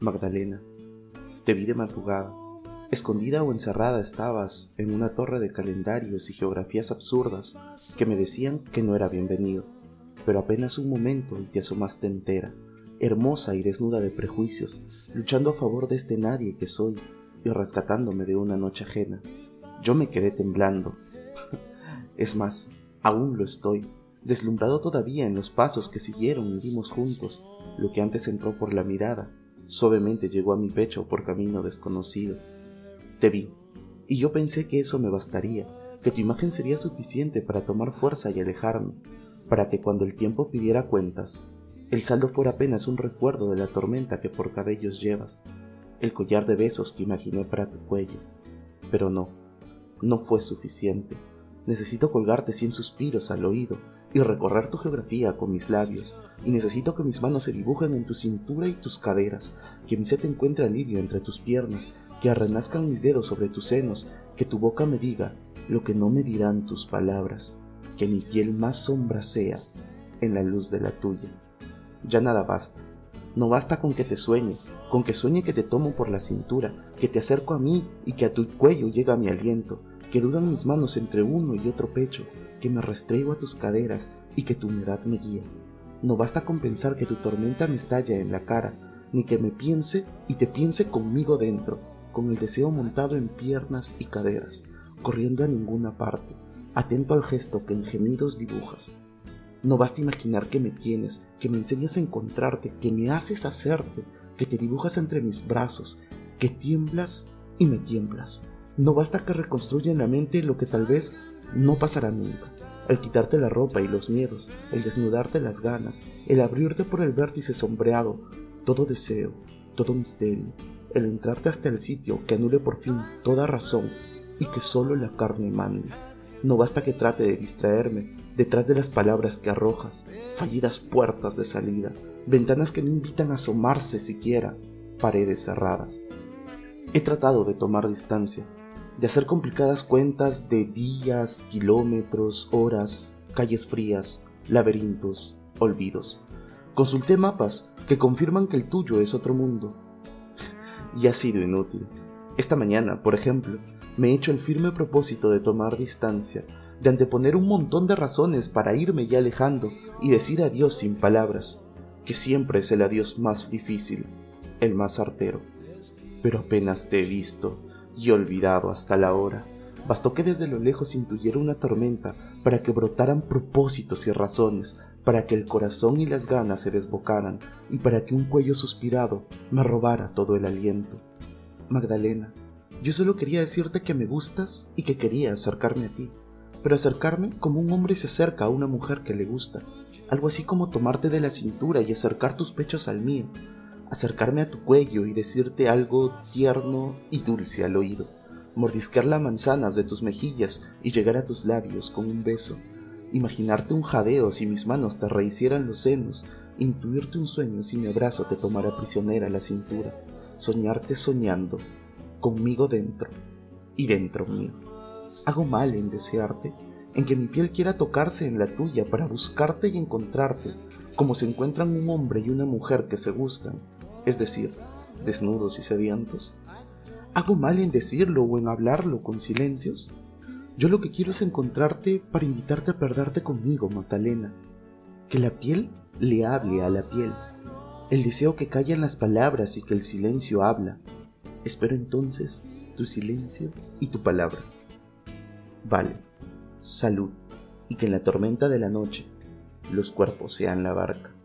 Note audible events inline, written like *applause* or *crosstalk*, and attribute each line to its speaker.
Speaker 1: Magdalena, te vi de madrugada. Escondida o encerrada estabas en una torre de calendarios y geografías absurdas que me decían que no era bienvenido, pero apenas un momento y te asomaste entera, hermosa y desnuda de prejuicios, luchando a favor de este nadie que soy y rescatándome de una noche ajena. Yo me quedé temblando. *laughs* es más, aún lo estoy, deslumbrado todavía en los pasos que siguieron y dimos juntos, lo que antes entró por la mirada, suavemente llegó a mi pecho por camino desconocido. Te vi, y yo pensé que eso me bastaría, que tu imagen sería suficiente para tomar fuerza y alejarme, para que cuando el tiempo pidiera cuentas, el saldo fuera apenas un recuerdo de la tormenta que por cabellos llevas, el collar de besos que imaginé para tu cuello. Pero no, no fue suficiente. Necesito colgarte cien suspiros al oído y recorrer tu geografía con mis labios, y necesito que mis manos se dibujen en tu cintura y tus caderas, que mi sed encuentre alivio entre tus piernas, que arrenazcan mis dedos sobre tus senos, que tu boca me diga lo que no me dirán tus palabras, que mi piel más sombra sea en la luz de la tuya. Ya nada basta. No basta con que te sueñe, con que sueñe que te tomo por la cintura, que te acerco a mí y que a tu cuello llega mi aliento, que dudan mis manos entre uno y otro pecho, que me restraigo a tus caderas y que tu humedad me guía. No basta con pensar que tu tormenta me estalla en la cara, ni que me piense y te piense conmigo dentro, con el deseo montado en piernas y caderas, corriendo a ninguna parte, atento al gesto que en gemidos dibujas. No basta imaginar que me tienes, que me enseñas a encontrarte, que me haces hacerte, que te dibujas entre mis brazos, que tiemblas y me tiemblas. No basta que reconstruya en la mente lo que tal vez no pasará nunca. El quitarte la ropa y los miedos, el desnudarte las ganas, el abrirte por el vértice sombreado, todo deseo, todo misterio, el entrarte hasta el sitio que anule por fin toda razón y que solo la carne mande. No basta que trate de distraerme detrás de las palabras que arrojas, fallidas puertas de salida, ventanas que no invitan a asomarse siquiera, paredes cerradas. He tratado de tomar distancia, de hacer complicadas cuentas de días, kilómetros, horas, calles frías, laberintos, olvidos. Consulté mapas que confirman que el tuyo es otro mundo. y ha sido inútil. Esta mañana, por ejemplo, me he hecho el firme propósito de tomar distancia, de anteponer un montón de razones para irme ya alejando y decir adiós sin palabras, que siempre es el adiós más difícil, el más artero. Pero apenas te he visto, y olvidado hasta la hora. Bastó que desde lo lejos intuyera una tormenta para que brotaran propósitos y razones, para que el corazón y las ganas se desbocaran y para que un cuello suspirado me robara todo el aliento. Magdalena, yo solo quería decirte que me gustas y que quería acercarme a ti, pero acercarme como un hombre se acerca a una mujer que le gusta, algo así como tomarte de la cintura y acercar tus pechos al mío, acercarme a tu cuello y decirte algo tierno y dulce al oído, mordisquear las manzanas de tus mejillas y llegar a tus labios con un beso, imaginarte un jadeo si mis manos te rehicieran los senos, intuirte un sueño si mi abrazo te tomara prisionera la cintura, soñarte soñando, conmigo dentro y dentro mío. Hago mal en desearte, en que mi piel quiera tocarse en la tuya para buscarte y encontrarte, como se encuentran un hombre y una mujer que se gustan, es decir, desnudos y sedientos? ¿Hago mal en decirlo o en hablarlo con silencios? Yo lo que quiero es encontrarte para invitarte a perderte conmigo, Magdalena. Que la piel le hable a la piel. El deseo que callan las palabras y que el silencio habla. Espero entonces tu silencio y tu palabra. Vale, salud, y que en la tormenta de la noche los cuerpos sean la barca.